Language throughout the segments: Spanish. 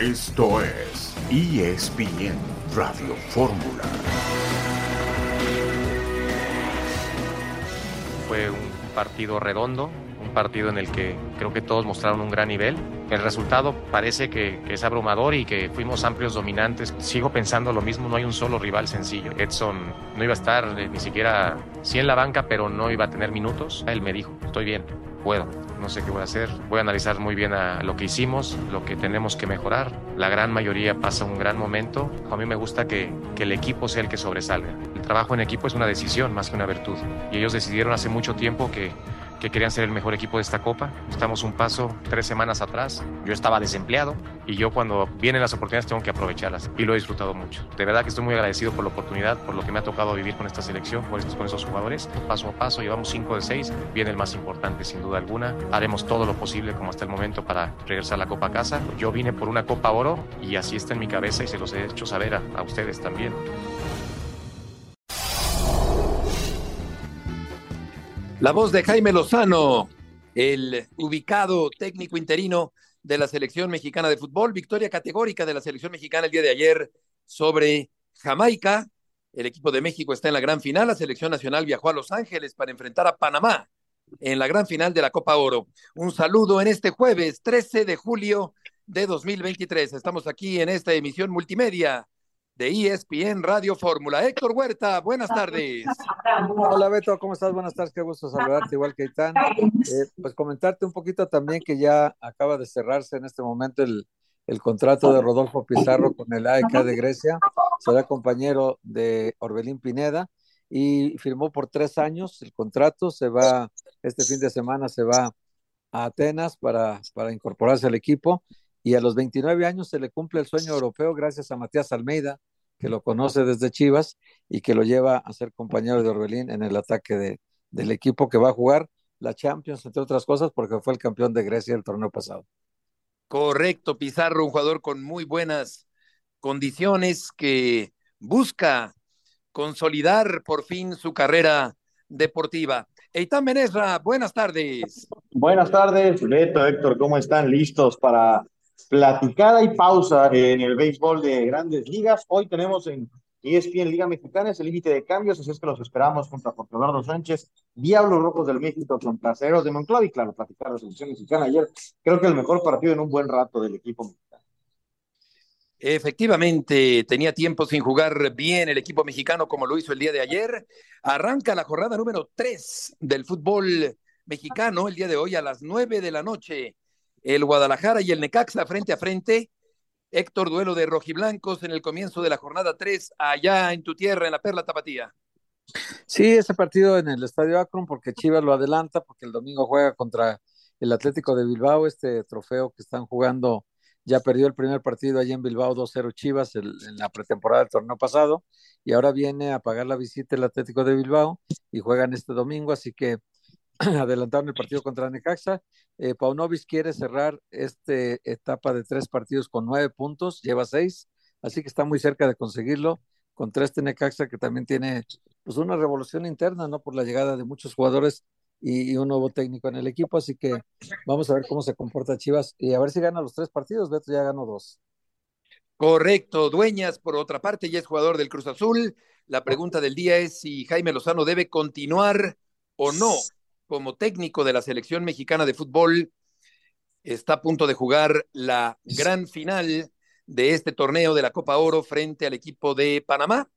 Esto es ESPN Radio Fórmula. Fue un partido redondo, un partido en el que creo que todos mostraron un gran nivel. El resultado parece que, es abrumador y que fuimos amplios dominantes. Sigo pensando lo mismo, no hay un solo rival sencillo. Edson no iba a estar eh, ni siquiera sí en la banca, pero no iba a tener minutos. Él me dijo, estoy bien, puedo, no sé qué voy a hacer. Voy a analizar muy bien lo que hicimos, lo que tenemos que mejorar. La gran mayoría pasa un gran momento. A mí me gusta que, que el equipo sea el que sobresalga. El trabajo en equipo es una decisión más que una virtud. Y ellos decidieron hace mucho tiempo que que querían ser el mejor equipo de esta copa. Estamos un paso tres semanas atrás. Yo estaba desempleado y yo cuando vienen las oportunidades tengo que aprovecharlas y lo he disfrutado mucho. De verdad que estoy muy agradecido por la oportunidad, por lo que me ha tocado vivir con esta selección, con esos, con esos jugadores. Paso a paso, llevamos cinco de seis. Viene el más importante sin duda alguna. Haremos todo lo posible como hasta el momento para regresar la copa a casa. Yo vine por una copa oro y así está en mi cabeza y se los he hecho saber a ustedes también. La voz de Jaime Lozano, el ubicado técnico interino de la selección mexicana de fútbol, victoria categórica de la selección mexicana el día de ayer sobre Jamaica. El equipo de México está en la gran final. La selección nacional viajó a Los Ángeles para enfrentar a Panamá en la gran final de la Copa Oro. Un saludo en este jueves 13 de julio de 2023. Estamos aquí en esta emisión multimedia de ESPN Radio Fórmula. Héctor Huerta, buenas tardes. Hola Beto, ¿cómo estás? Buenas tardes, qué gusto saludarte, igual que Itán. Eh, pues comentarte un poquito también que ya acaba de cerrarse en este momento el, el contrato de Rodolfo Pizarro con el AEK de Grecia. Será compañero de Orbelín Pineda y firmó por tres años el contrato. Se va, este fin de semana se va a Atenas para, para incorporarse al equipo y a los 29 años se le cumple el sueño europeo gracias a Matías Almeida, que lo conoce desde Chivas y que lo lleva a ser compañero de Orbelín en el ataque de, del equipo que va a jugar la Champions, entre otras cosas, porque fue el campeón de Grecia el torneo pasado. Correcto, Pizarro, un jugador con muy buenas condiciones que busca consolidar por fin su carrera deportiva. Eitan Benesra, buenas tardes. Buenas tardes, Beto, Héctor, ¿cómo están? ¿Listos para platicada y pausa en el béisbol de grandes ligas. Hoy tenemos en ESPN Liga Mexicana es el límite de cambios, así es que los esperamos contra Porto Sánchez, Diablos Rojos del México contra Ceros de Monclova y claro, platicar la selección mexicana ayer. Creo que el mejor partido en un buen rato del equipo mexicano. Efectivamente, tenía tiempo sin jugar bien el equipo mexicano como lo hizo el día de ayer. Arranca la jornada número 3 del fútbol mexicano el día de hoy a las 9 de la noche el Guadalajara y el Necaxa frente a frente. Héctor, duelo de rojiblancos en el comienzo de la jornada 3, allá en tu tierra, en la Perla Tapatía. Sí, ese partido en el Estadio Akron, porque Chivas lo adelanta, porque el domingo juega contra el Atlético de Bilbao, este trofeo que están jugando, ya perdió el primer partido allí en Bilbao 2-0 Chivas en la pretemporada del torneo pasado, y ahora viene a pagar la visita el Atlético de Bilbao y juegan este domingo, así que adelantaron el partido contra Necaxa. Eh, Paunovic quiere cerrar esta etapa de tres partidos con nueve puntos, lleva seis, así que está muy cerca de conseguirlo contra este Necaxa que también tiene pues una revolución interna, ¿no? Por la llegada de muchos jugadores y, un nuevo técnico en el equipo, así que vamos a ver cómo se comporta Chivas y a ver si gana los tres partidos, Beto ya ganó dos. Correcto, Dueñas, por otra parte, ya es jugador del Cruz Azul. La pregunta del día es si Jaime Lozano debe continuar o no como técnico de la selección mexicana de fútbol. Está a punto de jugar la gran final de este torneo de la Copa Oro frente al equipo de Panamá.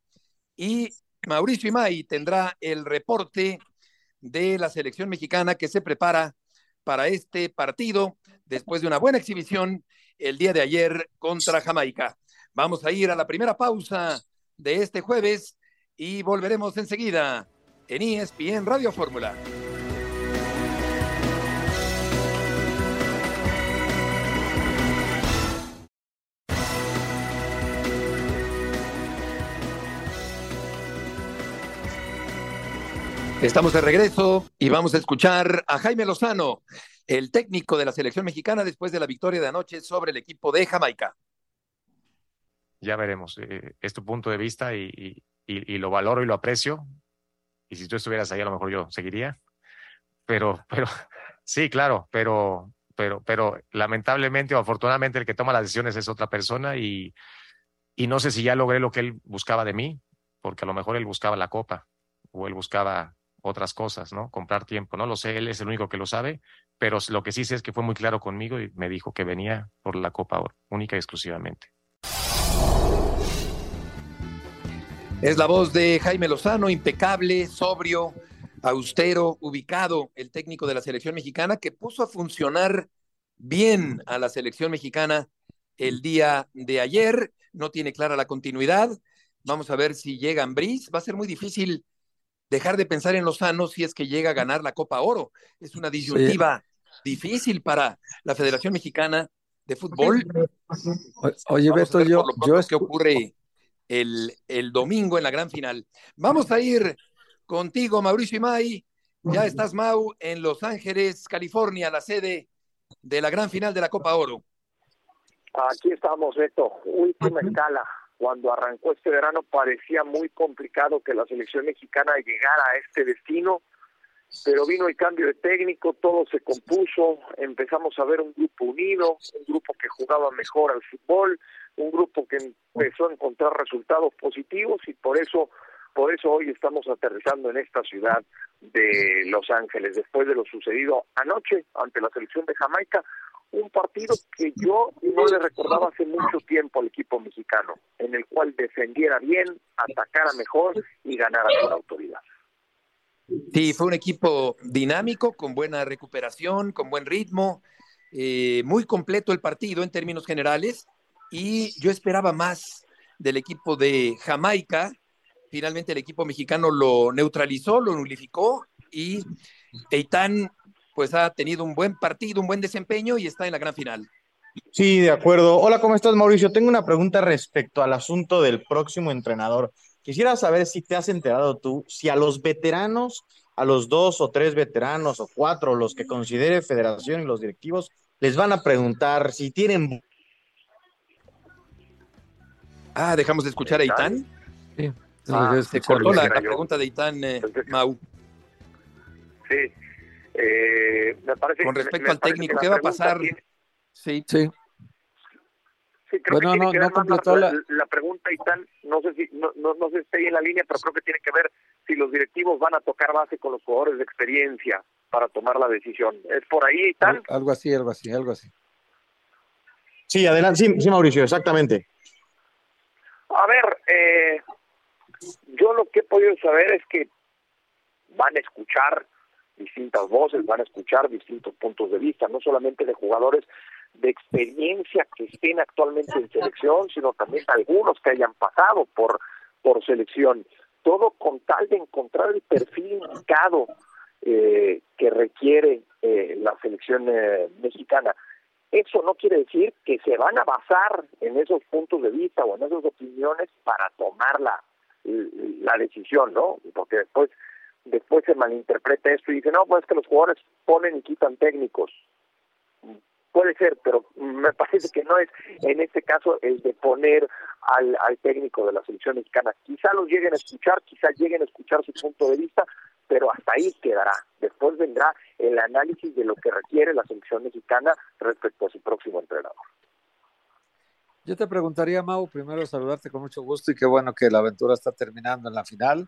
Y Mauricio Imay tendrá el reporte de la selección mexicana que se prepara para este partido después de una buena exhibición el día de ayer contra Jamaica. Vamos a ir a la primera pausa de este jueves y volveremos enseguida en ESPN Radio Fórmula. Estamos de regreso y vamos a escuchar a Jaime Lozano, el técnico de la selección mexicana después de la victoria de anoche sobre el equipo de Jamaica. Ya veremos. Eh, punto de vista y, lo valoro y lo aprecio. Y si tú estuvieras ahí, a lo mejor yo seguiría. Pero, pero, sí, claro, pero lamentablemente o afortunadamente el que toma las decisiones es otra persona y, y no sé si ya logré lo que él buscaba de mí, porque a lo mejor él buscaba la copa o él buscaba otras cosas, ¿no? Comprar tiempo, no lo sé, él es el único que lo sabe, pero lo que sí sé es que fue muy claro conmigo y me dijo que venía por la Copa Oro, única y exclusivamente. Es la voz de Jaime Lozano, impecable, sobrio, austero, ubicado, el técnico de la selección mexicana, que puso a funcionar bien a la selección mexicana el día de ayer. No tiene clara la continuidad. Vamos a ver si llega Ambris. Va a ser muy difícil dejar de pensar en Lozano si es que llega a ganar la Copa Oro. Es una disyuntiva difícil para la Federación Mexicana de Fútbol. Oye, Beto, yo, yo es que ocurre el, el domingo en la gran final. Vamos a ir contigo, Mauricio Imay. Ya estás, Mau, en Los Ángeles, California, la sede de la gran final de la Copa Oro. Aquí estamos, Beto. Última escala cuando arrancó este verano parecía muy complicado que la selección mexicana llegara a este destino, pero vino el cambio de técnico, todo se compuso, empezamos a ver un grupo unido, un grupo que jugaba mejor al fútbol, un grupo que empezó a encontrar resultados positivos y por eso por eso hoy estamos aterrizando en esta ciudad de Los Ángeles después de lo sucedido anoche ante la selección de Jamaica, un partido que yo no le recordaba hace mucho tiempo al equipo mexicano, en el cual defendiera bien, atacara mejor y ganara con autoridad. Sí, fue un equipo dinámico, con buena recuperación, con buen ritmo, eh, muy completo el partido en términos generales, y yo esperaba más del equipo de Jamaica. Finalmente el equipo mexicano lo neutralizó, lo nulificó, y Eitan pues ha tenido un buen partido, un buen desempeño y está en la gran final. Sí, de acuerdo. Hola, ¿cómo estás, Mauricio? Tengo una pregunta respecto al asunto del próximo entrenador. Quisiera saber si te has enterado tú, si a los veteranos, a los dos o tres veteranos o cuatro, los que considere Federación y los directivos, les van a preguntar si tienen... Ah, dejamos de escuchar a Itán. Sí. Ah, se cortó la, pregunta de Itán, eh, Mau. Sí, eh, me parece, Con respecto al técnico, ¿qué va a pasar? Sí, sí. Sí, creo bueno, que no, no completó la... la... pregunta y tal, no sé si no, no, no sé si está ahí en la línea, pero creo que tiene que ver si los directivos van a tocar base con los jugadores de experiencia para tomar la decisión. ¿Es por ahí y tal? Algo así, algo así, algo así. Sí, adelante, sí, sí Mauricio, exactamente. A ver, eh, yo lo que he podido saber es que van a escuchar distintas voces, van a escuchar distintos puntos de vista, no solamente de jugadores de experiencia que estén actualmente en selección, sino también algunos que hayan pasado por, por selección. Todo con tal de encontrar el perfil indicado eh, que requiere eh, la selección eh, mexicana. Eso no quiere decir que se van a basar en esos puntos de vista o en esas opiniones para tomar la, la decisión, ¿no? Porque después después se malinterpreta esto y dice, no, pues es que los jugadores ponen y quitan técnicos. Puede ser, pero me parece que no es en este caso el de poner al, al técnico de la selección mexicana. Quizá los lleguen a escuchar, quizá lleguen a escuchar su punto de vista, pero hasta ahí quedará. Después vendrá el análisis de lo que requiere la selección mexicana respecto a su próximo entrenador. Yo te preguntaría, Mau, primero saludarte con mucho gusto y qué bueno que la aventura está terminando en la final.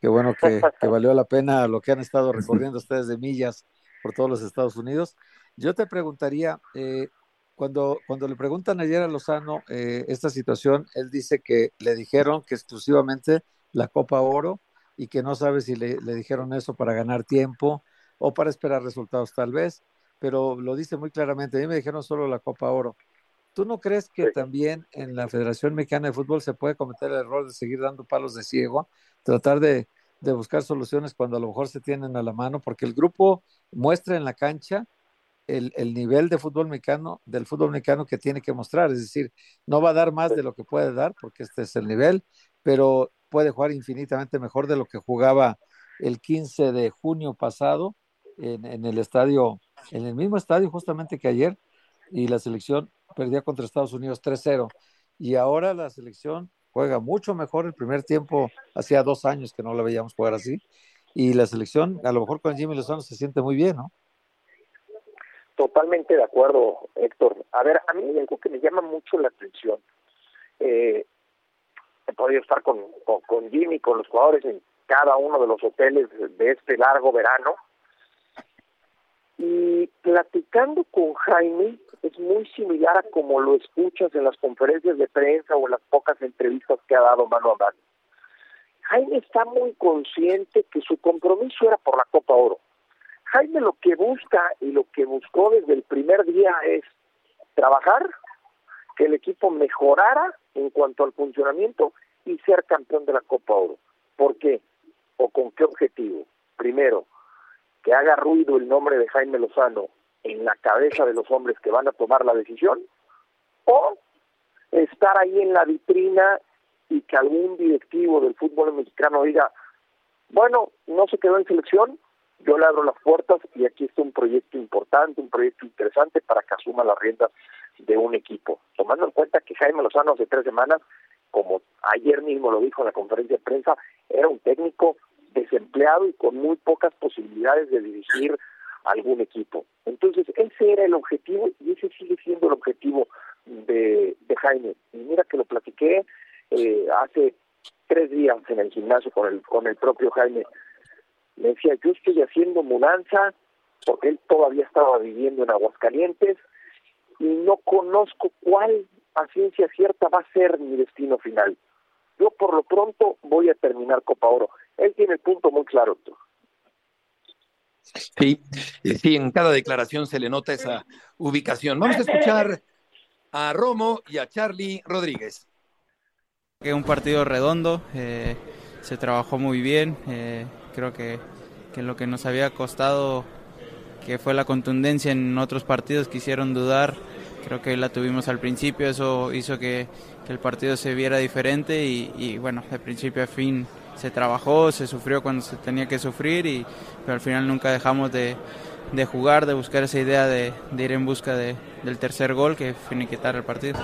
Qué bueno que, valió la pena lo que han estado recorriendo ustedes de millas por todos los Estados Unidos. Yo te preguntaría, eh, cuando, cuando le preguntan ayer a Lozano eh, esta situación, él dice que le dijeron que exclusivamente la Copa Oro y que no sabe si le, le dijeron eso para ganar tiempo o para esperar resultados tal vez, pero lo dice muy claramente. A mí me dijeron solo la Copa Oro. ¿Tú no crees que también en la Federación Mexicana de Fútbol se puede cometer el error de seguir dando palos de ciego, tratar de, buscar soluciones cuando a lo mejor se tienen a la mano? Porque el grupo muestra en la cancha el, nivel de fútbol mexicano, del fútbol mexicano que tiene que mostrar. Es decir, no va a dar más de lo que puede dar, porque este es el nivel, pero puede jugar infinitamente mejor de lo que jugaba el 15 de junio pasado en, en el estadio, en el mismo estadio justamente que ayer, y la selección perdía contra Estados Unidos 3-0. Y ahora la selección juega mucho mejor el primer tiempo, hacía dos años que no la veíamos jugar así. Y la selección, a lo mejor con Jimmy Lozano se siente muy bien, ¿no? Totalmente de acuerdo, Héctor. A ver, a mí hay algo que me llama mucho la atención. Eh, he podido estar con, con, con Jimmy, con los jugadores en cada uno de los hoteles de este largo verano. Y platicando con Jaime es muy similar a como lo escuchas en las conferencias de prensa o en las pocas entrevistas que ha dado mano a mano. Jaime está muy consciente que su compromiso era por la Copa Oro. Jaime lo que busca y lo que buscó desde el primer día es trabajar, que el equipo mejorara en cuanto al funcionamiento y ser campeón de la Copa Oro. ¿Por qué? ¿O con qué objetivo? Primero, que haga ruido el nombre de Jaime Lozano en la cabeza de los hombres que van a tomar la decisión, o estar ahí en la vitrina y que algún directivo del fútbol mexicano diga, bueno, no se quedó en selección, yo le abro las puertas y aquí está un proyecto importante, un proyecto interesante para que asuma las riendas de un equipo. Tomando en cuenta que Jaime Lozano hace tres semanas, como ayer mismo lo dijo en la conferencia de prensa, era un técnico desempleado y con muy pocas posibilidades de dirigir algún equipo. Entonces, ese era el objetivo y ese sigue siendo el objetivo de, Jaime. Y mira que lo platiqué eh, hace tres días en el gimnasio con el, con el propio Jaime. Me decía, yo estoy haciendo mudanza porque él todavía estaba viviendo en Aguascalientes y no conozco cuál a ciencia cierta va a ser mi destino final. Yo por lo pronto voy a terminar Copa Oro. Él tiene el punto muy claro. Sí, sí, en cada declaración se le nota esa ubicación. Vamos a escuchar a Romo y a Charlie Rodríguez. Que un partido redondo, eh, se trabajó muy bien, eh, creo que, que, lo que nos había costado, que fue la contundencia en otros partidos, quisieron dudar, creo que la tuvimos al principio, eso hizo que, que el partido se viera diferente y, y, bueno, de principio a fin se trabajó, se sufrió cuando se tenía que sufrir, y, pero al final nunca dejamos de, de jugar, de buscar esa idea de, de ir en busca de, del tercer gol que finiquitar el partido.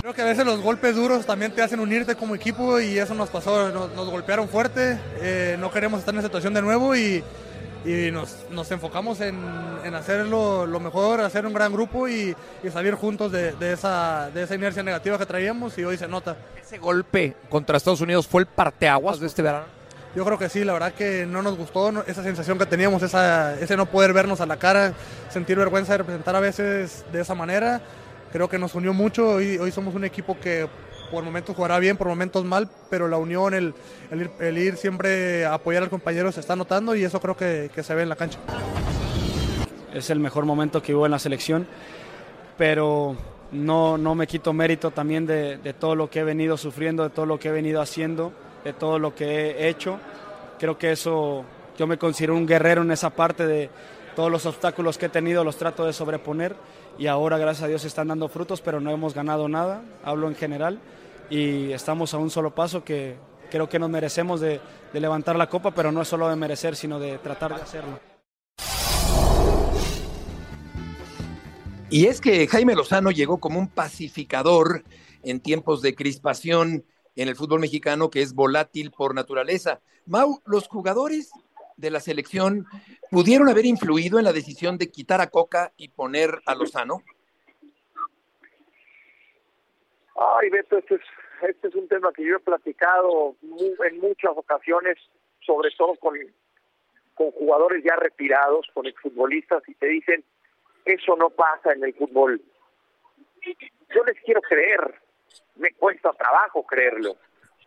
Creo que a veces los golpes duros también te hacen unirte como equipo y eso nos pasó, nos, nos golpearon fuerte, eh, no queremos estar en esa situación de nuevo y, y nos, nos, enfocamos en, en hacerlo lo mejor, hacer un gran grupo y, y salir juntos de, de, esa, de esa inercia negativa que traíamos y hoy se nota. ¿Ese golpe contra Estados Unidos fue el parteaguas de este verano? Yo creo que sí, la verdad que no nos gustó no, esa sensación que teníamos, esa, ese no poder vernos a la cara, sentir vergüenza de representar a veces de esa manera creo que nos unió mucho. Hoy, hoy somos un equipo que por momentos jugará bien, por momentos mal, pero la unión, el, el, ir, el ir, siempre a apoyar al compañero se está notando y eso creo que, que, se ve en la cancha. Es el mejor momento que hubo en la selección, pero no, no me quito mérito también de, de todo lo que he venido sufriendo, de todo lo que he venido haciendo, de todo lo que he hecho. Creo que eso, yo me considero un guerrero en esa parte de todos los obstáculos que he tenido los trato de sobreponer y ahora gracias a Dios están dando frutos, pero no hemos ganado nada, hablo en general, y estamos a un solo paso que creo que nos merecemos de, levantar la copa, pero no es solo de merecer, sino de tratar de hacerlo. Y es que Jaime Lozano llegó como un pacificador en tiempos de crispación en el fútbol mexicano que es volátil por naturaleza. Mau, los jugadores de la selección pudieron haber influido en la decisión de quitar a Coca y poner a Lozano? Ay, Beto, este es, este es un tema que yo he platicado muy, en muchas ocasiones, sobre todo con, con jugadores ya retirados, con exfutbolistas, y te dicen, eso no pasa en el fútbol. Yo les quiero creer, me cuesta trabajo creerlo,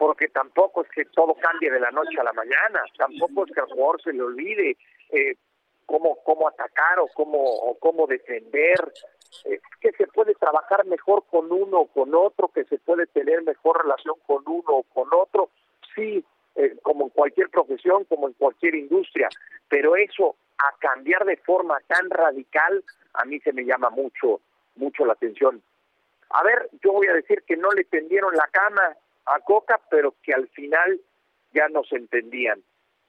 porque tampoco es que todo cambie de la noche a la mañana, tampoco es que al jugador se le olvide eh, cómo, cómo atacar o cómo, o cómo defender, eh, que se puede trabajar mejor con uno o con otro, que se puede tener mejor relación con uno o con otro, sí, eh, como en cualquier profesión, como en cualquier industria, pero eso a cambiar de forma tan radical, a mí se me llama mucho, mucho la atención. A ver, yo voy a decir que no le tendieron la cama a Coca, pero que al final ya no se entendían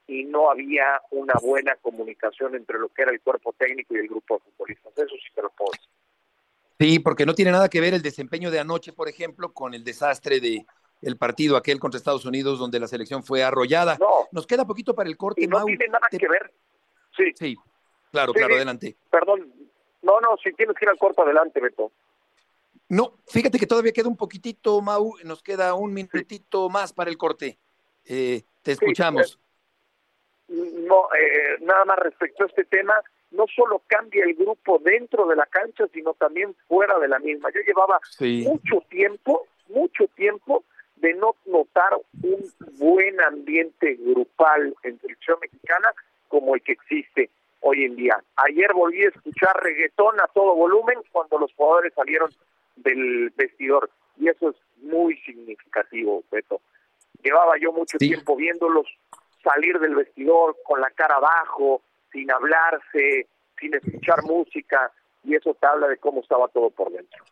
y no había una buena comunicación entre lo que era el cuerpo técnico y el grupo de futbolistas. Eso sí te lo puedo decir. Sí, porque no tiene nada que ver el desempeño de anoche, por ejemplo, con el desastre de el partido aquel contra Estados Unidos donde la selección fue arrollada. No. Nos queda poquito para el corte. Y no Mau. tiene nada Te... que ver. Sí. Sí, claro, sí, claro, adelante. Perdón, No, no, si tienes que ir al corto adelante, Beto. No, fíjate que todavía queda un poquitito, Mau, nos queda un minutito más para el corte. Eh, te escuchamos. no, eh, nada más respecto a este tema, no solo cambia el grupo dentro de la cancha, sino también fuera de la misma. Yo llevaba mucho tiempo, mucho tiempo de no notar un buen ambiente grupal en selección mexicana como el que existe hoy en día. Ayer volví a escuchar reggaetón a todo volumen cuando los jugadores salieron del vestidor y eso es muy significativo, Beto. Llevaba yo mucho tiempo viéndolos salir del vestidor con la cara abajo, sin hablarse, sin escuchar música, y eso te habla de cómo estaba todo por dentro.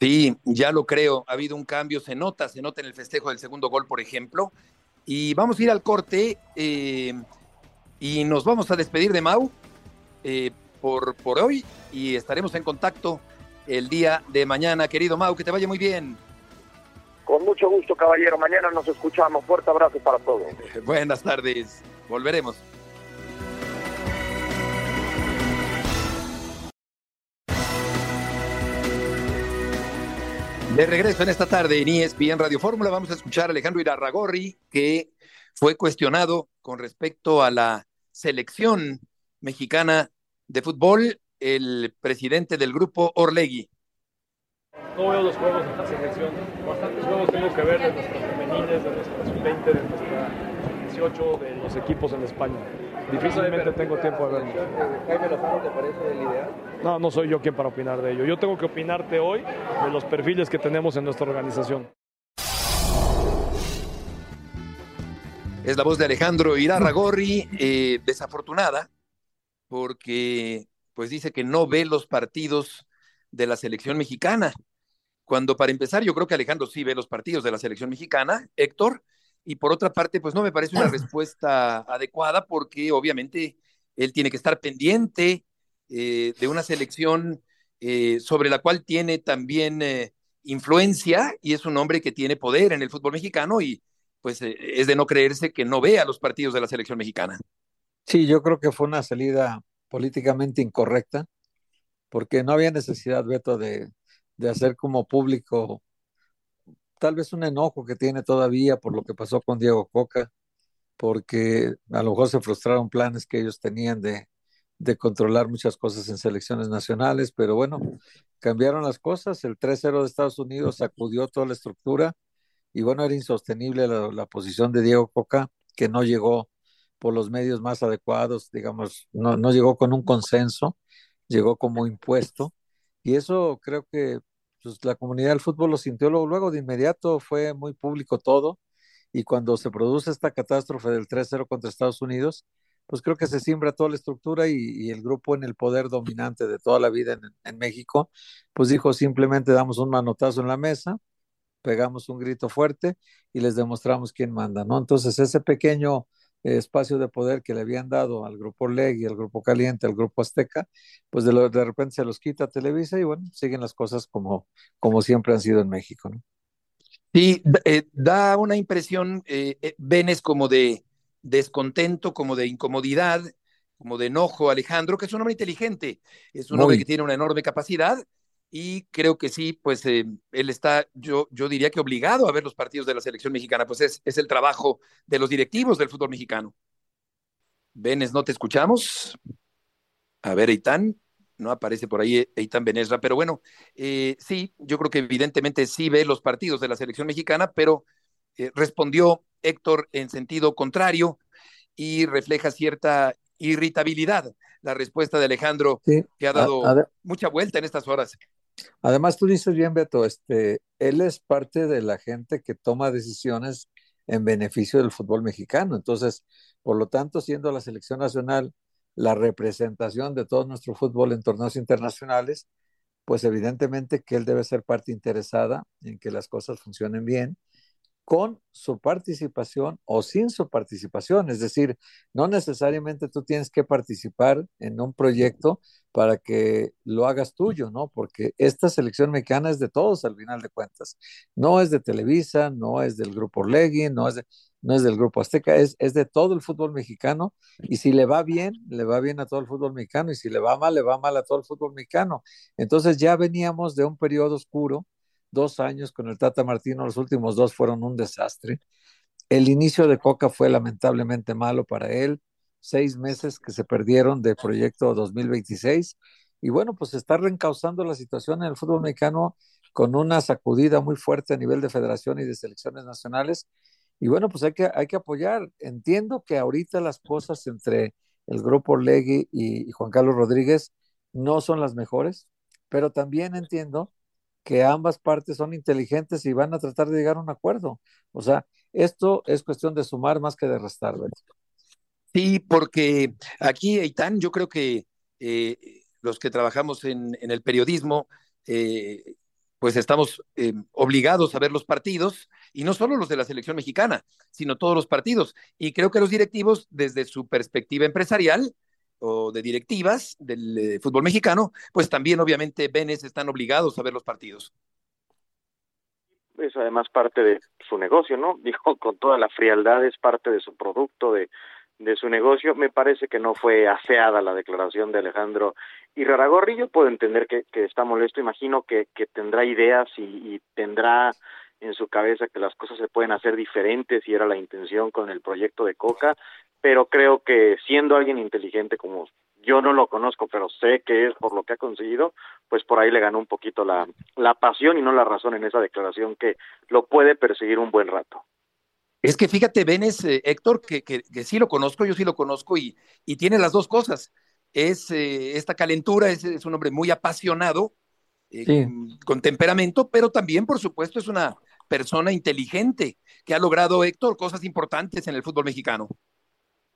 Sí, ya lo creo. Ha habido un cambio, se nota, se nota en el festejo del segundo gol, por ejemplo. Y vamos a ir al corte eh, y nos vamos a despedir de Mau eh, por, por hoy y estaremos en contacto el día de mañana. Querido Mau, que te vaya muy bien. Con mucho gusto, caballero. Mañana nos escuchamos. Fuerte abrazo para todos. Buenas tardes. Volveremos. De regreso en esta tarde en ESPN Radio Fórmula vamos a escuchar a Alejandro Irarragorri que fue cuestionado con respecto a la selección mexicana de fútbol, el presidente del grupo Orlegui. ¿Cómo veo los juegos de esta selección? Bastantes juegos tengo que ver de nuestras femeniles, de nuestras 20 de nuestra 18, de los equipos en España. Difícilmente tengo tiempo de verlos. ¿Jaime Lozano te parece el ideal? No, no soy yo quien para opinar de ello. Yo tengo que opinarte hoy de los perfiles que tenemos en nuestra organización. Es la voz de Alejandro Irarragorri, eh, desafortunada, porque pues dice que no ve los partidos de la selección mexicana. Cuando para empezar, yo creo que Alejandro sí ve los partidos de la selección mexicana, Héctor, y por otra parte, pues no me parece una respuesta adecuada porque obviamente él tiene que estar pendiente eh, de una selección eh, sobre la cual tiene también eh, influencia y es un hombre que tiene poder en el fútbol mexicano y pues es de no creerse que no vea los partidos de la selección mexicana. Sí, yo creo que fue una salida políticamente incorrecta porque no había necesidad, Beto, de, de hacer como público tal vez un enojo que tiene todavía por lo que pasó con Diego Coca, porque a lo mejor se frustraron planes que ellos tenían de, de controlar muchas cosas en selecciones nacionales, pero bueno, cambiaron las cosas, el 3-0 de Estados Unidos sacudió toda la estructura y bueno, era insostenible la, la, posición de Diego Coca, que no llegó por los medios más adecuados, digamos, no, no llegó con un consenso, llegó como impuesto y eso creo que pues la comunidad del fútbol lo sintió luego, luego de inmediato, fue muy público todo, y cuando se produce esta catástrofe del 3-0 contra Estados Unidos, pues creo que se siembra toda la estructura y, el grupo en el poder dominante de toda la vida en, en, México, pues dijo simplemente damos un manotazo en la mesa, pegamos un grito fuerte y les demostramos quién manda, ¿no? Entonces ese pequeño espacio de poder que le habían dado al grupo Legui, al grupo Caliente, al grupo Azteca, pues de, lo, de repente se los quita Televisa y bueno, siguen las cosas como, como siempre han sido en México, ¿no? Sí, eh, da una impresión, eh, eh, Venes, como de descontento, como de incomodidad, como de enojo, Alejandro, que es un hombre inteligente, es un Muy. hombre que tiene una enorme capacidad, y creo que sí, pues eh, él está, yo, yo diría que obligado a ver los partidos de la selección mexicana, pues es, es el trabajo de los directivos del fútbol mexicano. Benes, ¿no te escuchamos? A ver, Eitan, no aparece por ahí Eitan Benesra, pero bueno, eh, sí, yo creo que evidentemente sí ve los partidos de la selección mexicana, pero eh, respondió Héctor en sentido contrario y refleja cierta irritabilidad la respuesta de Alejandro, sí. que ha dado a, a mucha vuelta en estas horas. Además, tú dices bien, Beto, este, él es parte de la gente que toma decisiones en beneficio del fútbol mexicano. Entonces, por lo tanto, siendo la selección nacional la representación de todo nuestro fútbol en torneos internacionales, pues evidentemente que él debe ser parte interesada en que las cosas funcionen bien con su participación o sin su participación. Es decir, no necesariamente tú tienes que participar en un proyecto para que lo hagas tuyo, ¿no? Porque esta selección mexicana es de todos al final de cuentas. No es de Televisa, no es del Grupo Legui, no es no es del Grupo Azteca, es, es de todo el fútbol mexicano y si le va bien, le va bien a todo el fútbol mexicano y si le va mal, le va mal a todo el fútbol mexicano. Entonces ya veníamos de un periodo oscuro, dos años con el Tata Martino, los últimos dos fueron un desastre. El inicio de Coca fue lamentablemente malo para él, seis meses que se perdieron de proyecto 2026 y bueno, pues está reencauzando la situación en el fútbol mexicano con una sacudida muy fuerte a nivel de federación y de selecciones nacionales. Y bueno, pues hay que, hay que apoyar. Entiendo que ahorita las cosas entre el grupo Legui y, y Juan Carlos Rodríguez no son las mejores, pero también entiendo que ambas partes son inteligentes y van a tratar de llegar a un acuerdo. O sea, esto es cuestión de sumar más que de restar. Sí, porque aquí, Eitan, yo creo que eh, los que trabajamos en, en el periodismo, eh, pues estamos eh, obligados a ver los partidos, y no solo los de la selección mexicana, sino todos los partidos. Y creo que los directivos, desde su perspectiva empresarial o de directivas del eh, fútbol mexicano, pues también obviamente Benes están obligados a ver los partidos. Es además parte de su negocio, ¿no? Dijo con toda la frialdad, es parte de su producto, de, de su negocio. Me parece que no fue aseada la declaración de Alejandro y Raragorri. Yo puedo entender que, que está molesto, imagino que, que tendrá ideas y, y, tendrá en su cabeza que las cosas se pueden hacer diferentes y era la intención con el proyecto de Coca, pero creo que siendo alguien inteligente como yo no lo conozco, pero sé que es por lo que ha conseguido, pues por ahí le ganó un poquito la, la pasión y no la razón en esa declaración que lo puede perseguir un buen rato. Es que fíjate, Benes, eh, Héctor, que, que, que, sí lo conozco, yo sí lo conozco y, y tiene las dos cosas. Es eh, esta calentura, es, es, un hombre muy apasionado, eh, sí. con, con, temperamento, pero también, por supuesto, es una persona inteligente que ha logrado, Héctor, cosas importantes en el fútbol mexicano.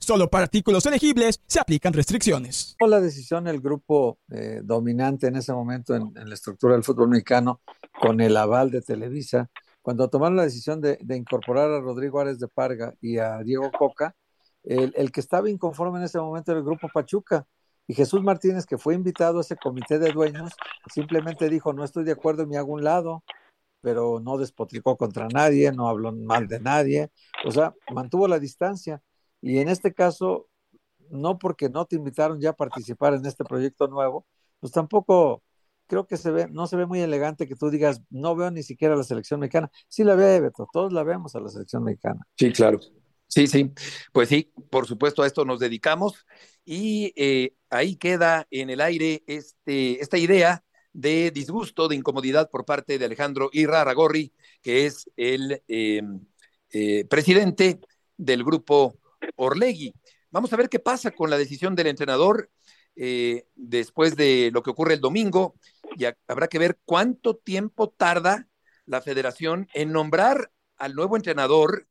Solo para artículos elegibles se aplican restricciones. La decisión del grupo eh, dominante en ese momento en, en la estructura del fútbol mexicano, con el aval de Televisa, cuando tomaron la decisión de, de, incorporar a Rodrigo Árez de Parga y a Diego Coca, el, el, que estaba inconforme en ese momento era el grupo Pachuca. Y Jesús Martínez, que fue invitado a ese comité de dueños, simplemente dijo, no estoy de acuerdo hago un lado, pero no despotricó contra nadie, no habló mal de nadie, o sea, mantuvo la distancia. Y en este caso, no porque no te invitaron ya a participar en este proyecto nuevo, pues tampoco creo que se ve, no se ve muy elegante que tú digas, no veo ni siquiera la selección mexicana. Sí la ve, Beto, todos la vemos a la selección mexicana. Sí, claro. Sí, sí. Pues sí, por supuesto a esto nos dedicamos y eh, ahí queda en el aire este, esta idea de disgusto, de incomodidad por parte de Alejandro Irraragorri, que es el eh, eh, presidente del grupo Orlegui. Vamos a ver qué pasa con la decisión del entrenador eh, después de lo que ocurre el domingo y habrá que ver cuánto tiempo tarda la federación en nombrar al nuevo entrenador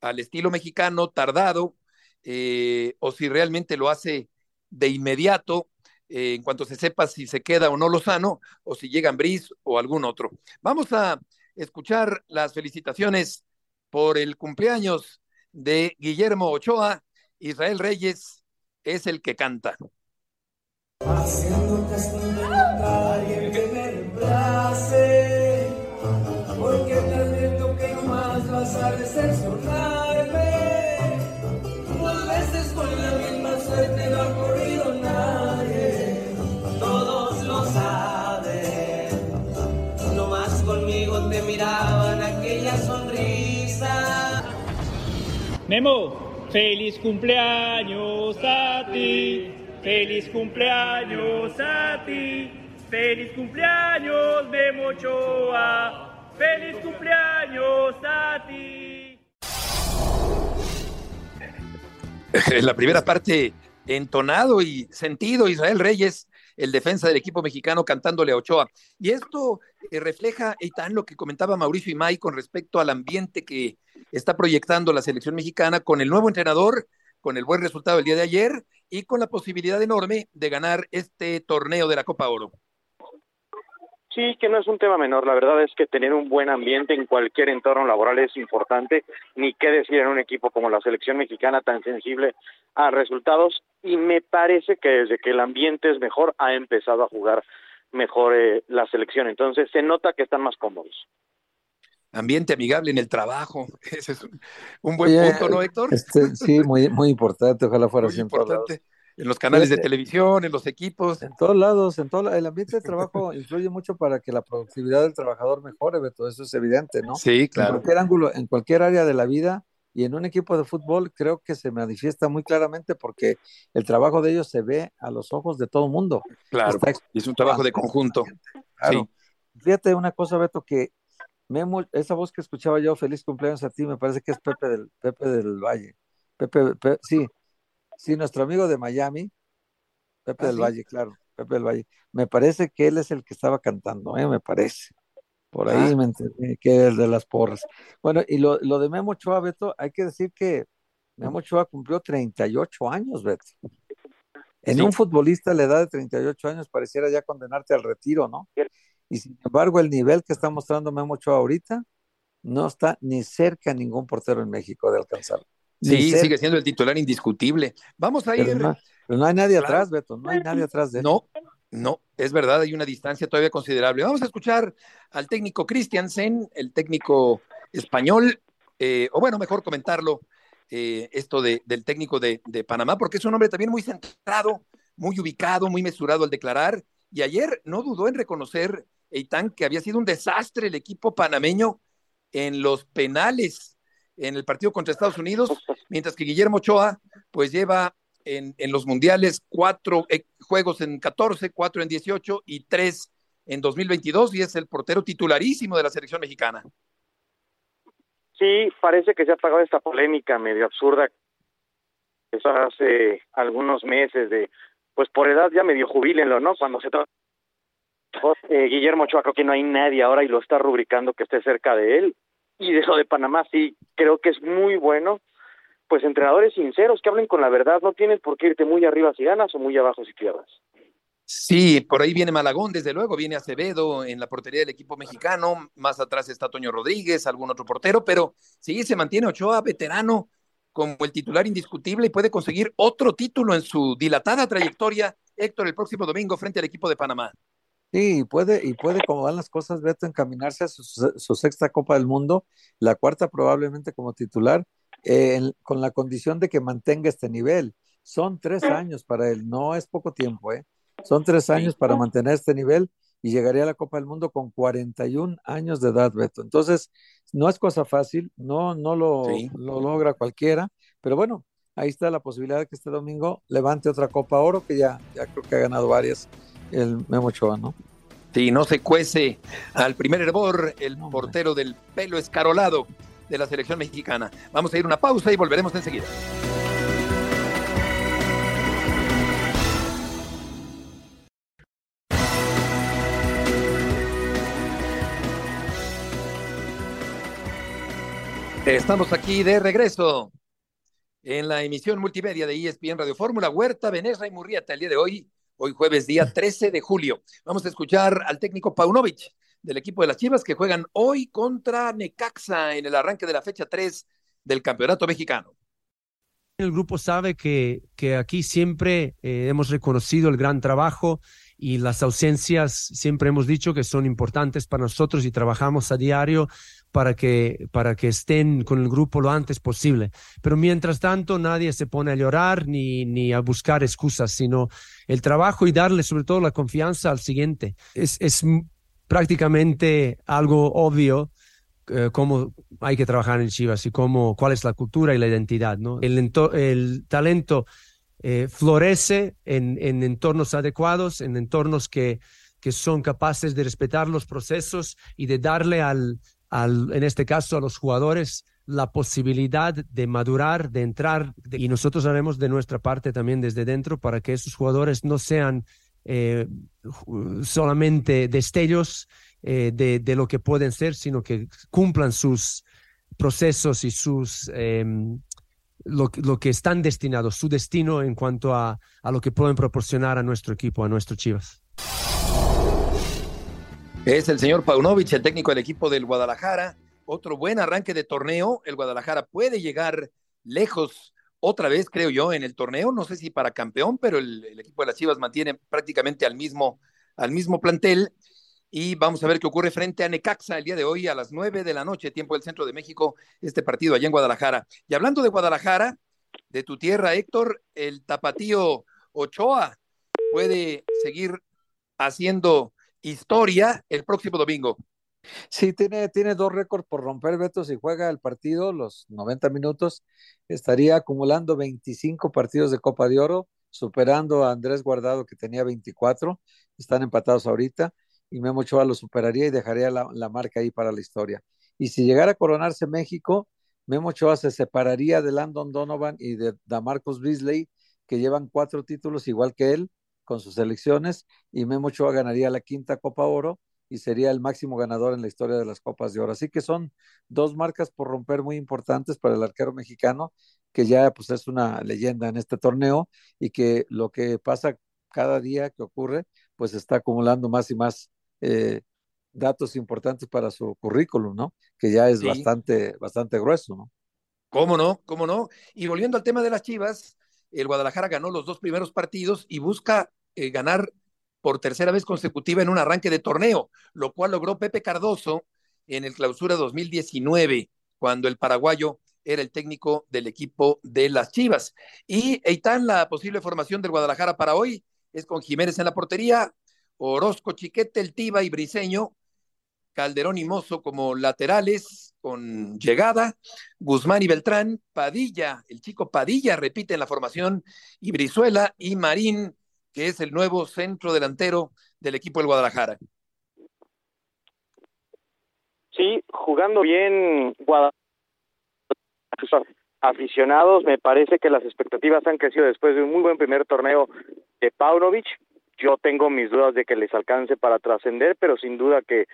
al estilo mexicano tardado eh, o si realmente lo hace de inmediato eh, en cuanto se sepa si se queda o no Lozano o si llega Ambris o algún otro. Vamos a escuchar las felicitaciones por el cumpleaños de Guillermo Ochoa. Israel Reyes es el que canta. Haciendo alguien que me reemplace, porque te advierto que no más vas a decepcionarme. Dos veces con la misma suerte no ha corrido nadie, todos lo saben. No más conmigo te miraban aquella sonrisa. Memo, Feliz cumpleaños a ti, feliz cumpleaños a ti, feliz cumpleaños de Mochoa, feliz cumpleaños a ti. La primera parte, entonado y sentido, Israel Reyes, el defensa del equipo mexicano, cantándole a Ochoa. Y esto eh, refleja, Eitan, lo que comentaba Mauricio Imay con respecto al ambiente que está proyectando la selección mexicana con el nuevo entrenador, con el buen resultado del día de ayer y con la posibilidad enorme de ganar este torneo de la Copa Oro. Sí, que no es un tema menor. La verdad es que tener un buen ambiente en cualquier entorno laboral es importante. Ni qué decir en un equipo como la selección mexicana tan sensible a resultados. Y me parece que desde que el ambiente es mejor ha empezado a jugar mejor eh, la selección. Entonces se nota que están más cómodos. Ambiente amigable en el trabajo. Ese es un, un buen Oye, punto, ¿no, Héctor? Este, sí, muy, muy importante. Ojalá fuera muy así importante. En los canales de televisión, en los equipos. En todos lados, en todo el ambiente de trabajo influye mucho para que la productividad del trabajador mejore, Beto, eso es evidente, ¿no? Sí, claro. En cualquier ángulo, en cualquier área de la vida y en un equipo de fútbol creo que se manifiesta muy claramente porque el trabajo de ellos se ve a los ojos de todo el mundo. Claro, y es un trabajo de conjunto. Claro. Sí. Fíjate una cosa, Beto, que Memo, esa voz que escuchaba yo, feliz cumpleaños a ti, me parece que es Pepe del, Pepe del Valle. Pepe, Pepe sí, sí, nuestro amigo de Miami, Pepe ¿Ah, del sí? Valle, claro, Pepe del Valle. Me parece que él es el que estaba cantando, ¿eh? me parece. Por ahí Ah. me enteré que es el de las porras. Bueno, y lo, lo de Memo Ochoa, Beto, hay que decir que Memo Ochoa cumplió 38 años, Beto. En Sí. un futbolista a la edad de 38 años pareciera ya condenarte al retiro, ¿no? Y sin embargo, el nivel que está mostrando Memo Ochoa ahorita no está ni cerca a ningún portero en México de alcanzarlo. Sí, sigue siendo el titular indiscutible. Vamos a Pero ir. no, pero no hay nadie Claro. atrás, Beto, no hay nadie atrás de él. No, no, es verdad, hay una distancia todavía considerable. Vamos a escuchar al técnico Christiansen, el técnico español, eh, o bueno, mejor comentarlo, eh, esto de, del técnico de, de Panamá, porque es un hombre también muy centrado, muy ubicado, muy mesurado al declarar, y ayer no dudó en reconocer, Eitan, que había sido un desastre el equipo panameño en los penales en el partido contra Estados Unidos, mientras que Guillermo Ochoa, pues lleva en, en los mundiales cuatro eh, juegos en 14, cuatro en 18 y tres en 2022 y es el portero titularísimo de la selección mexicana. Sí, parece que se ha apagado esta polémica medio absurda. Eso hace algunos meses de, pues por edad ya medio jubílenlo, ¿no? Cuando se trata. Eh, Guillermo Ochoa, creo que no hay nadie ahora y lo está rubricando que esté cerca de él. Y de lo de Panamá, sí, creo que es muy bueno. Pues entrenadores sinceros que hablen con la verdad, no tienes por qué irte muy arriba si ganas o muy abajo si pierdas. Sí, por ahí viene Malagón, desde luego, viene Acevedo en la portería del equipo mexicano, más atrás está Toño Rodríguez, algún otro portero, pero sí, se mantiene Ochoa, veterano, como el titular indiscutible y puede conseguir otro título en su dilatada trayectoria, Héctor, el próximo domingo frente al equipo de Panamá. Sí, y puede, y puede, como van las cosas, Beto, encaminarse a su, su sexta Copa del Mundo, la cuarta probablemente como titular, eh, en- con la condición de que mantenga este nivel. Son tres años para él, no es poco tiempo, ¿eh? Son tres años para mantener este nivel y llegaría a la Copa del Mundo con 41 años de edad, Beto. Entonces, no es cosa fácil, no, no lo, Sí. lo logra cualquiera, pero bueno, ahí está la posibilidad de que este domingo levante otra Copa Oro, que ya, ya creo que ha ganado varias, el Memo Ochoa, ¿no? Sí, no se cuece al primer hervor el portero del pelo escarolado de la selección mexicana. Vamos a ir a una pausa y volveremos enseguida. Estamos aquí de regreso en la emisión multimedia de ESPN Radio Fórmula Huerta, Venezuela y Murrieta el día de hoy, hoy jueves día 13 de julio. Vamos a escuchar al técnico Paunovic del equipo de las Chivas que juegan hoy contra Necaxa en el arranque de la fecha 3 del Campeonato Mexicano. El grupo sabe que, que aquí siempre eh, hemos reconocido el gran trabajo y las ausencias siempre hemos dicho que son importantes para nosotros y trabajamos a diario para que, para que estén con el grupo lo antes posible. Pero mientras tanto, nadie se pone a llorar ni, ni a buscar excusas, sino el trabajo y darle sobre todo la confianza al siguiente. Es, es prácticamente algo obvio eh, cómo hay que trabajar en Chivas y cómo, cuál es la cultura y la identidad. ¿no? El, el talento eh, florece en, en, entornos adecuados, en entornos que, que son capaces de respetar los procesos y de darle al, en este caso, a los jugadores la posibilidad de madurar, de entrar, y nosotros haremos de nuestra parte también desde dentro para que esos jugadores no sean eh, solamente destellos eh, de, lo que pueden ser, sino que cumplan sus procesos y sus em, lo, lo, que están destinados, su destino en cuanto a, a lo que pueden proporcionar a nuestro equipo, a nuestro Chivas. Es el señor Paunovic, el técnico del equipo del Guadalajara. Otro buen arranque de torneo. El Guadalajara puede llegar lejos otra vez, creo yo, en el torneo. No sé si para campeón, pero el, equipo de las Chivas mantiene prácticamente al mismo, al mismo plantel. Y vamos a ver qué ocurre frente a Necaxa el día de hoy a las nueve de la noche, tiempo del centro de México, este partido allá en Guadalajara. Y hablando de Guadalajara, de tu tierra, Héctor, el tapatío Ochoa puede seguir haciendo historia el próximo domingo. Sí, tiene, tiene dos récords por romper, Beto. Si juega el partido, los 90 minutos, estaría acumulando 25 partidos de Copa de Oro, superando a Andrés Guardado, que tenía 24. Están empatados ahorita. Y Memo Ochoa lo superaría y dejaría la, marca ahí para la historia. Y si llegara a coronarse México, Memo Ochoa se separaría de Landon Donovan y de Damarcus Beasley, que llevan cuatro títulos igual que él con sus selecciones, y Memo Ochoa ganaría la quinta Copa Oro y sería el máximo ganador en la historia de las Copas de Oro. Así que son dos marcas por romper muy importantes para el arquero mexicano, que ya pues es una leyenda en este torneo y que lo que pasa cada día que ocurre, pues está acumulando más y más eh, datos importantes para su currículum, ¿no? Que ya es sí. bastante, bastante grueso, ¿no? ¿Cómo no? ¿Cómo no? Y volviendo al tema de las Chivas, el Guadalajara ganó los dos primeros partidos y busca eh, ganar por tercera vez consecutiva en un arranque de torneo, lo cual logró Pepe Cardoso en el clausura 2019, cuando el paraguayo era el técnico del equipo de las Chivas. Y Eitan, la posible formación del Guadalajara para hoy es con Jiménez en la portería, Orozco, Chiquete, El Tiba y Briseño, Calderón y Mozo como laterales con llegada, Guzmán y Beltrán, Padilla, el chico Padilla repite en la formación, y Brizuela y Marín, que es el nuevo centro delantero del equipo del Guadalajara. Sí, jugando bien Guadalajara. Aficionados, me parece que las expectativas han crecido después de un muy buen primer torneo de Paunovic. Yo tengo mis dudas de que les alcance para trascender, pero sin duda que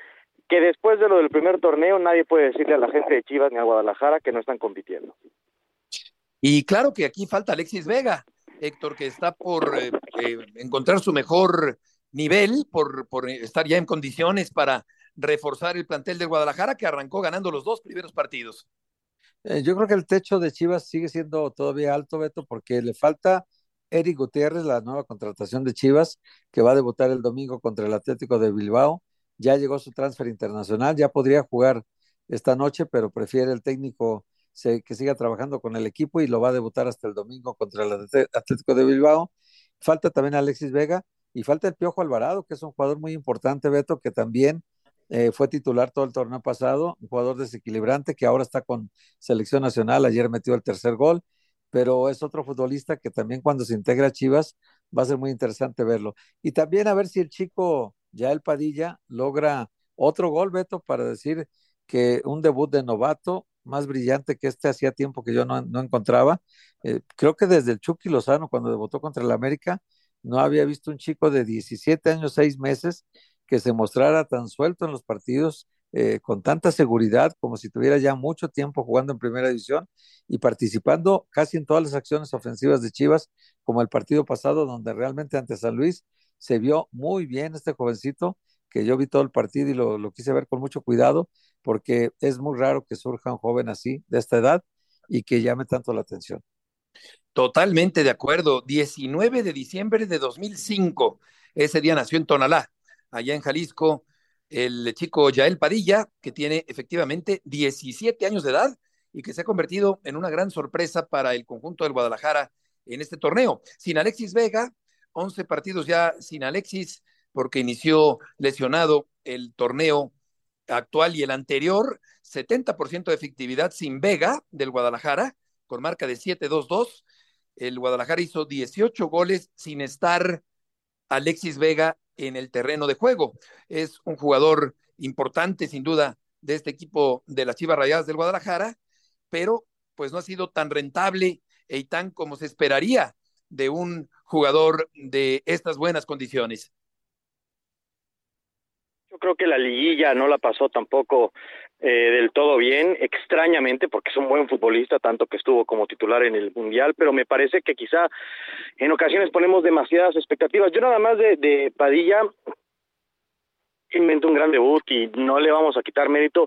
que después de lo del primer torneo nadie puede decirle a la gente de Chivas ni a Guadalajara que no están compitiendo. Y claro que aquí falta Alexis Vega, Héctor, que está por eh, eh, encontrar su mejor nivel, por, por estar ya en condiciones para reforzar el plantel de Guadalajara, que arrancó ganando los dos primeros partidos. Eh, yo creo que el techo de Chivas sigue siendo todavía alto, Beto, porque le falta Eric Gutiérrez, la nueva contratación de Chivas, que va a debutar el domingo contra el Atlético de Bilbao ya llegó su transfer internacional, ya podría jugar esta noche, pero prefiere el técnico que siga trabajando con el equipo y lo va a debutar hasta el domingo contra el Atlético de Bilbao. Falta también Alexis Vega y falta el Piojo Alvarado, que es un jugador muy importante, Beto, que también eh, fue titular todo el torneo pasado, un jugador desequilibrante que ahora está con selección nacional, ayer metió el tercer gol, pero es otro futbolista que también cuando se integra a Chivas va a ser muy interesante verlo. Y también a ver si el chico ya el Padilla logra otro gol, Beto, para decir que un debut de novato más brillante que este hacía tiempo que yo no, encontraba. Eh, creo que desde el Chucky Lozano, cuando debutó contra el América, no había visto un chico de 17 años, 6 meses, que se mostrara tan suelto en los partidos, eh, con tanta seguridad, como si tuviera ya mucho tiempo jugando en primera división y participando casi en todas las acciones ofensivas de Chivas, como el partido pasado, donde realmente ante San Luis se vio muy bien este jovencito, que yo vi todo el partido y lo, lo, quise ver con mucho cuidado, porque es muy raro que surja un joven así, de esta edad, y que llame tanto la atención. Totalmente de acuerdo. 19 de diciembre de 2005, ese día nació en Tonalá, allá en Jalisco, el chico Yael Padilla, que tiene efectivamente 17 años de edad y que se ha convertido en una gran sorpresa para el conjunto del Guadalajara en este torneo. Sin Alexis Vega, 11 partidos ya sin Alexis, porque inició lesionado el torneo actual y el anterior, 70% de efectividad sin Vega del Guadalajara, con marca de 7-2-2. El Guadalajara hizo 18 goles sin estar Alexis Vega en el terreno de juego. Es un jugador importante, sin duda, de este equipo de las Chivas Rayadas del Guadalajara, pero pues no ha sido tan rentable y tan como se esperaría de un jugador de estas buenas condiciones. Yo creo que la liguilla no la pasó tampoco eh, del todo bien, extrañamente, porque es un buen futbolista, tanto que estuvo como titular en el Mundial, pero me parece que quizá en ocasiones ponemos demasiadas expectativas. Yo nada más de, de Padilla inventó un gran debut y no le vamos a quitar mérito,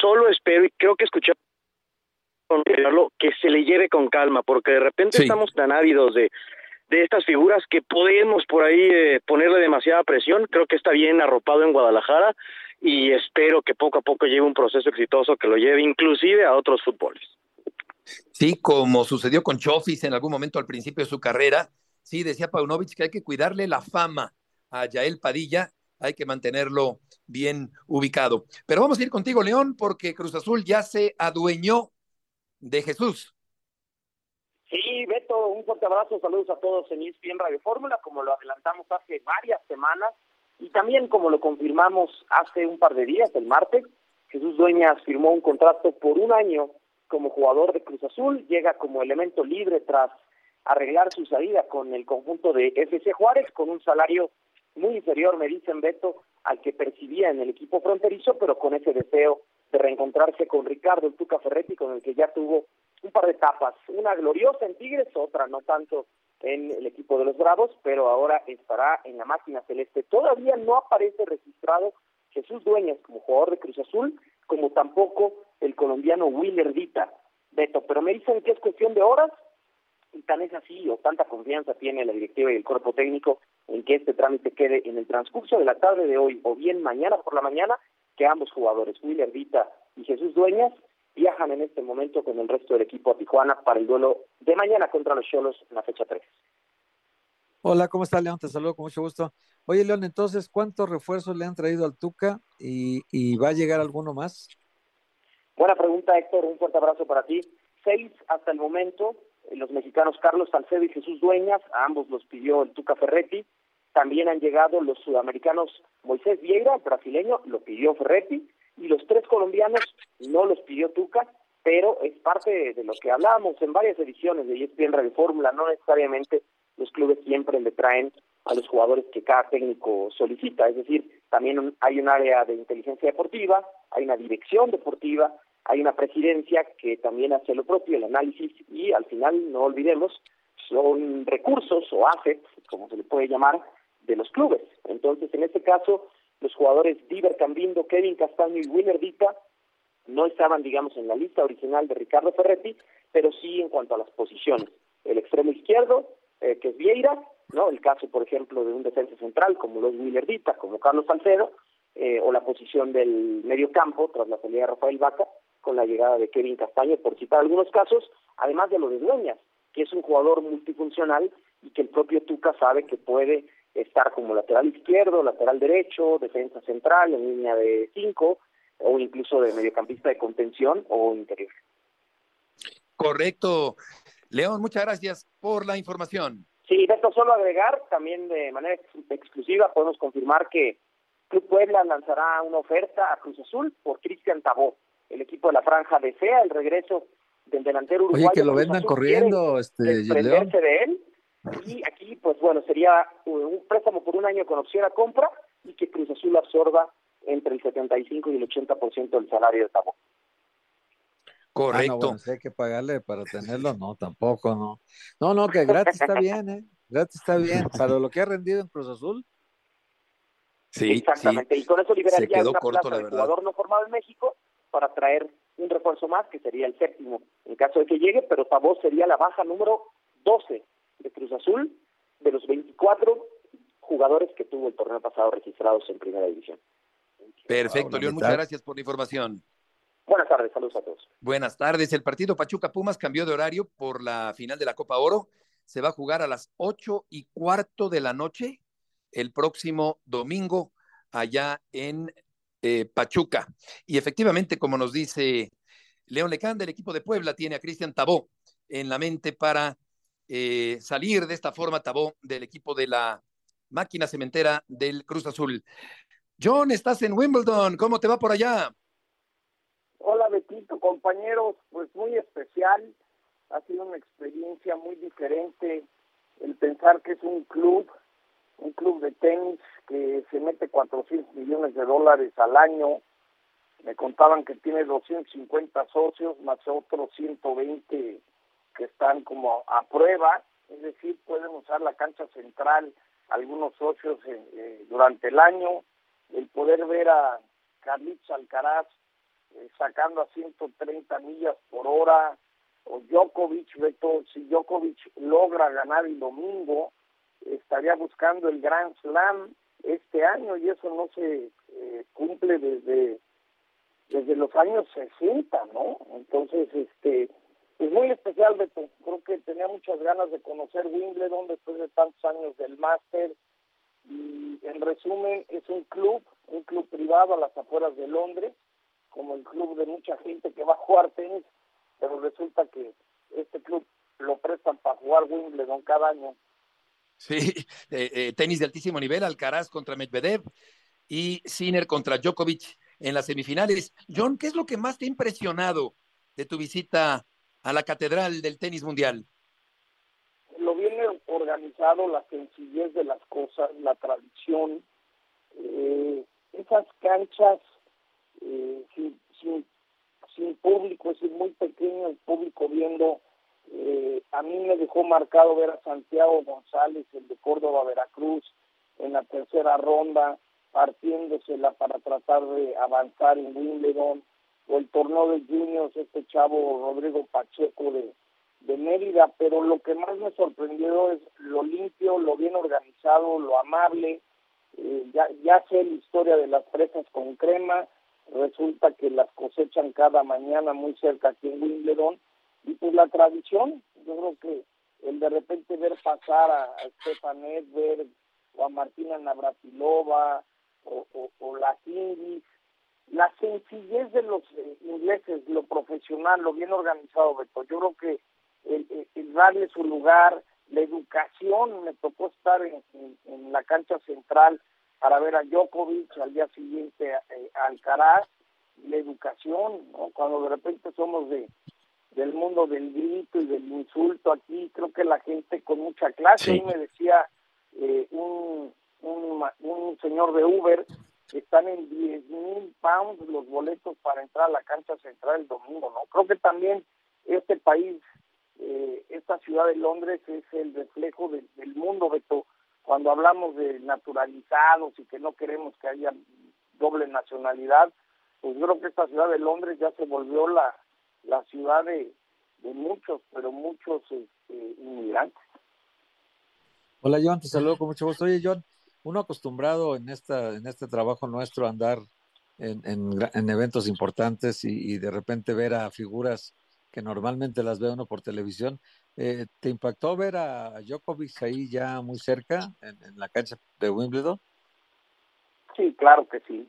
solo espero y creo que escuché que se le lleve con calma, porque de repente Sí. estamos tan ávidos de, de estas figuras que podemos por ahí eh, ponerle demasiada presión. Creo que está bien arropado en Guadalajara y espero que poco a poco lleve un proceso exitoso que lo lleve inclusive a otros fútboles. Sí, como sucedió con Chofis en algún momento al principio de su carrera, sí, decía Paunovic que hay que cuidarle la fama a Yael Padilla, hay que mantenerlo bien ubicado. Pero vamos a ir contigo, León, porque Cruz Azul ya se adueñó de Jesús. Sí, Beto, un fuerte abrazo, saludos a todos en ESPN Radio Fórmula, como lo adelantamos hace varias semanas y también como lo confirmamos hace un par de días, el martes, Jesús Dueñas firmó un contrato por un año como jugador de Cruz Azul, llega como elemento libre tras arreglar su salida con el conjunto de FC Juárez con un salario muy inferior, me dicen Beto, al que percibía en el equipo fronterizo, pero con ese deseo de reencontrarse con Ricardo el Tuca Ferretti, con el que ya tuvo un par de etapas, una gloriosa en Tigres, otra no tanto en el equipo de los Bravos, pero ahora estará en la máquina celeste. Todavía no aparece registrado Jesús Dueñas como jugador de Cruz Azul, como tampoco el colombiano Willer Dita, Beto, pero me dicen que es cuestión de horas y tan es así o tanta confianza tiene la directiva y el cuerpo técnico en que este trámite quede en el transcurso de la tarde de hoy o bien mañana por la mañana, que ambos jugadores, Willer Vita y Jesús Dueñas, viajan en este momento con el resto del equipo a Tijuana para el duelo de mañana contra los Cholos en la fecha 3. Hola, ¿cómo está León? Te saludo con mucho gusto. Oye, León, entonces, ¿cuántos refuerzos le han traído al Tuca y, y va a llegar alguno más? Buena pregunta, Héctor. Un fuerte abrazo para ti. Seis hasta el momento. eh, Los mexicanos Carlos Salcedo y Jesús Dueñas, a ambos los pidió el Tuca Ferretti. También han llegado los sudamericanos Moisés Vieira, brasileño, lo pidió Ferretti. Y los tres colombianos no los pidió Tuca, pero es parte de, lo que hablábamos en varias ediciones de ESPN Radio Fórmula. No necesariamente los clubes siempre le traen a los jugadores que cada técnico solicita. Es decir, también hay un área de inteligencia deportiva, hay una dirección deportiva, hay una presidencia que también hace lo propio, el análisis, y al final, no olvidemos, son recursos o assets, como se le puede llamar, de los clubes. Entonces, en este caso, los jugadores Diver Cambindo, Kevin Castaño y Winner Dita no estaban, digamos, en la lista original de Ricardo Ferretti, pero sí en cuanto a las posiciones. El extremo izquierdo, eh, que es Vieira, ¿no? El caso, por ejemplo, de un defensa central como los Willer Dita, como Carlos Salcedo, eh, o la posición del medio campo tras la salida de Rafael Vaca, con la llegada de Kevin Castaño, por citar algunos casos, además de lo de Dueñas, que es un jugador multifuncional y que el propio Tuca sabe que puede estar como lateral izquierdo, lateral derecho, defensa central, en línea de cinco, o incluso de mediocampista de contención o interior. Correcto. León, muchas gracias por la información. Sí, de esto solo agregar, también de manera ex- exclusiva podemos confirmar que Club Puebla lanzará una oferta a Cruz Azul por Cristian Tabó. El equipo de la franja desea el regreso del delantero uruguayo. Oye, que lo vendan corriendo, este, de él. Y aquí, pues bueno, sería un préstamo por un año con opción a compra y que Cruz Azul absorba entre el 75 y el 80% del salario de Tabó. Correcto. Ah, no, bueno, si hay que pagarle para tenerlo, no, tampoco, no. No, no, que gratis está bien, ¿eh? Gratis está bien. Para lo que ha rendido en Cruz Azul, Sí, Exactamente, y con eso Se liberaría quedó una corto, plaza la de jugador no formado en México para traer un refuerzo más, que sería el séptimo, en caso de que llegue, pero Tabó sería la baja número 12 de Cruz Azul, de los 24 jugadores que tuvo el torneo pasado registrados en Primera División. Perfecto, León, muchas gracias por la información. Buenas tardes, saludos a todos. Buenas tardes. El partido Pachuca Pumas cambió de horario por la final de la Copa Oro. Se va a jugar a las ocho y cuarto de la noche el próximo domingo allá en eh, Pachuca. Y efectivamente, como nos dice León Lecán del equipo de Puebla, tiene a Cristian Tabó en la mente para eh, salir de esta forma Tabó del equipo de la máquina cementera del Cruz Azul. John, estás en Wimbledon, ¿cómo te va por allá? Hola Betito, compañeros, pues muy especial, ha sido una experiencia muy diferente el pensar que es un club, un club de tenis que se mete 400 millones de dólares al año, me contaban que tiene 250 socios más otros 120 que están como a prueba, es decir, pueden usar la cancha central algunos socios eh, durante el año, el poder ver a Carlitos Alcaraz eh, sacando a 130 millas por hora, o Djokovic, Beto, si Djokovic logra ganar el domingo, estaría buscando el Grand Slam este año y eso no se eh, cumple desde desde los años 60, ¿no? Entonces, este, es muy Beto. Creo que tenía muchas ganas de conocer Wimbledon después de tantos años del máster. Y en resumen, es un club, un club privado a las afueras de Londres, como el club de mucha gente que va a jugar tenis, pero resulta que este club lo prestan para jugar Wimbledon cada año. Sí, eh, eh, tenis de altísimo nivel, Alcaraz contra Medvedev y Sinner contra Djokovic en las semifinales. John, ¿qué es lo que más te ha impresionado de tu visita a la Catedral del Tenis Mundial? Lo viene organizado, la sencillez de las cosas, la tradición, eh, esas canchas eh, sin, sin, sin, público, es decir, muy pequeño el público viendo. Eh, a mí me dejó marcado ver a Santiago González, el de Córdoba, Veracruz, en la tercera ronda, partiéndosela para tratar de avanzar en Wimbledon, o el torneo de juniors, este chavo Rodrigo Pacheco de, de Mérida, pero lo que más me sorprendió es lo limpio, lo bien organizado, lo amable, eh, ya, ya sé la historia de las fresas con crema, resulta que las cosechan cada mañana muy cerca aquí en Wimbledon, y pues la tradición, yo creo que el de repente ver pasar a, a Stefan Edberg o a Martina Navratilova, o, la Inglis, la sencillez de los eh, ingleses, lo profesional, lo bien organizado, Beto. Yo creo que el, el, darle su lugar, la educación, me tocó estar en, la cancha central para ver a Djokovic, al día siguiente eh, a, Alcaraz, la educación, ¿no? cuando de repente somos de del mundo del grito y del insulto aquí, creo que la gente con mucha clase, sí. me decía eh, un un, un señor de Uber, están en 10 mil pounds los boletos para entrar a la cancha central el domingo, ¿no? Creo que también este país, eh, esta ciudad de Londres es el reflejo de, del mundo, Beto. Cuando hablamos de naturalizados y que no queremos que haya doble nacionalidad, pues creo que esta ciudad de Londres ya se volvió la, la ciudad de, de muchos, pero muchos este, inmigrantes. Hola John, te saludo con mucho gusto. Oye John, uno acostumbrado en, esta, en este trabajo nuestro a andar en, en, en eventos importantes y, de repente ver a figuras que normalmente las ve uno por televisión. Eh, ¿Te impactó ver a Djokovic ahí ya muy cerca en, en, la cancha de Wimbledon? Sí, claro que sí.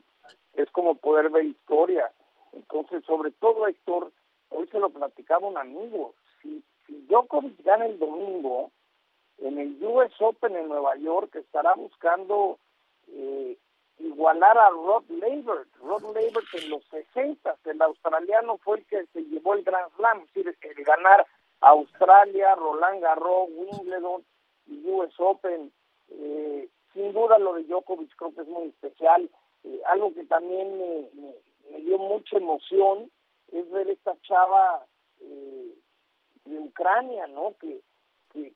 Es como poder ver historia. Entonces, sobre todo, Héctor, hoy se lo platicaba un amigo. Si, si Djokovic gana el domingo, en el US Open en Nueva York estará buscando eh, igualar a Rod Laver. Rod Laver en los 60, el australiano fue el que se llevó el Grand Slam, es decir, el ganar Australia, Roland Garros, Wimbledon y US Open. Eh, sin duda lo de Djokovic creo es muy especial. Eh, algo que también me, me, me, dio mucha emoción es ver esta chava eh, de Ucrania, ¿no? Que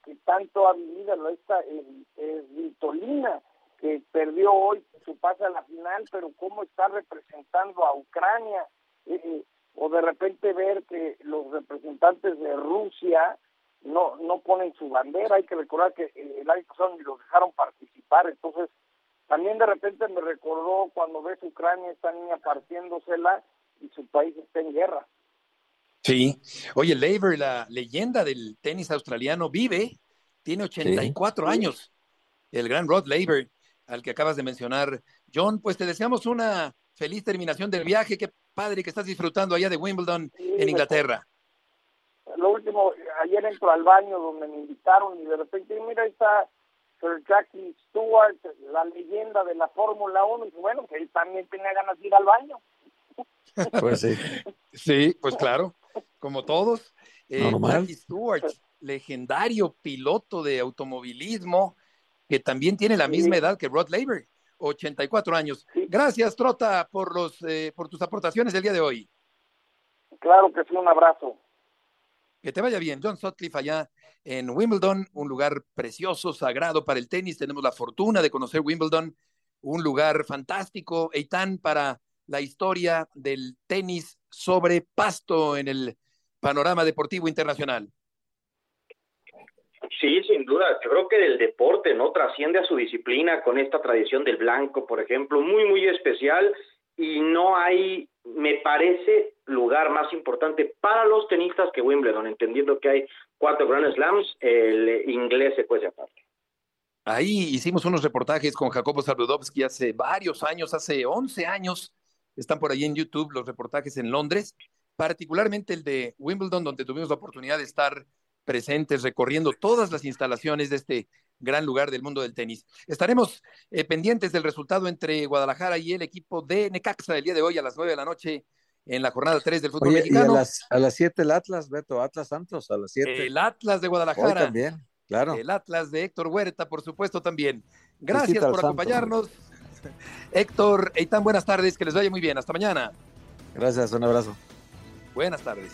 que, tanto ha vivido esta es, es Vitolina, que perdió hoy su pase a la final, pero cómo está representando a Ucrania, eh, o de repente ver que los representantes de Rusia no no ponen su bandera, hay que recordar que el año pasado ni los dejaron participar, entonces también de repente me recordó cuando ves Ucrania, esta niña partiéndosela y su país está en guerra. Sí. Oye, Laver, la leyenda del tenis australiano, vive, tiene 84 sí. años. El gran Rod Laver, al que acabas de mencionar. John, pues te deseamos una feliz terminación del viaje. Qué padre que estás disfrutando allá de Wimbledon en Inglaterra. Lo último, ayer entro al baño donde me invitaron y de repente, mira, ahí está Sir Jackie Stewart, la leyenda de la Fórmula 1. Y bueno, que él también tenía ganas de ir al baño. Pues sí. sí, pues claro, como todos. Eh, Normal. Jackie Stewart, legendario piloto de automovilismo, que también tiene la misma edad que Rod Laver, 84 años. Gracias, Trota, por, los, eh, por tus aportaciones del día de hoy. Claro que sí, un abrazo. Que te vaya bien. John Sutcliffe allá en Wimbledon, un lugar precioso, sagrado para el tenis. Tenemos la fortuna de conocer Wimbledon, un lugar fantástico, Eitan, para la historia del tenis sobre pasto en el panorama deportivo internacional. Sí, sin duda. Yo creo que el deporte no trasciende a su disciplina con esta tradición del blanco, por ejemplo, muy, muy especial y no hay, me parece, lugar más importante para los tenistas que Wimbledon, entendiendo que hay cuatro Grand Slams, el inglés se cuece aparte. Ahí hicimos unos reportajes con Jacobo Saludowski hace varios años, hace 11 años. Están por ahí en YouTube los reportajes en Londres, particularmente el de Wimbledon, donde tuvimos la oportunidad de estar presentes recorriendo todas las instalaciones de este gran lugar del mundo del tenis. Estaremos eh, pendientes del resultado entre Guadalajara y el equipo de Necaxa el día de hoy a las 9 de la noche en la jornada 3 del fútbol Oye, y a mexicano. las, a las 7 el Atlas, Beto, Atlas Santos, a las 7. El Atlas de Guadalajara. Hoy también, claro. El Atlas de Héctor Huerta, por supuesto, también. Gracias Visita por Santos. Héctor, Eitan, buenas tardes, que les vaya muy bien. Hasta mañana. Gracias, un abrazo. Buenas tardes.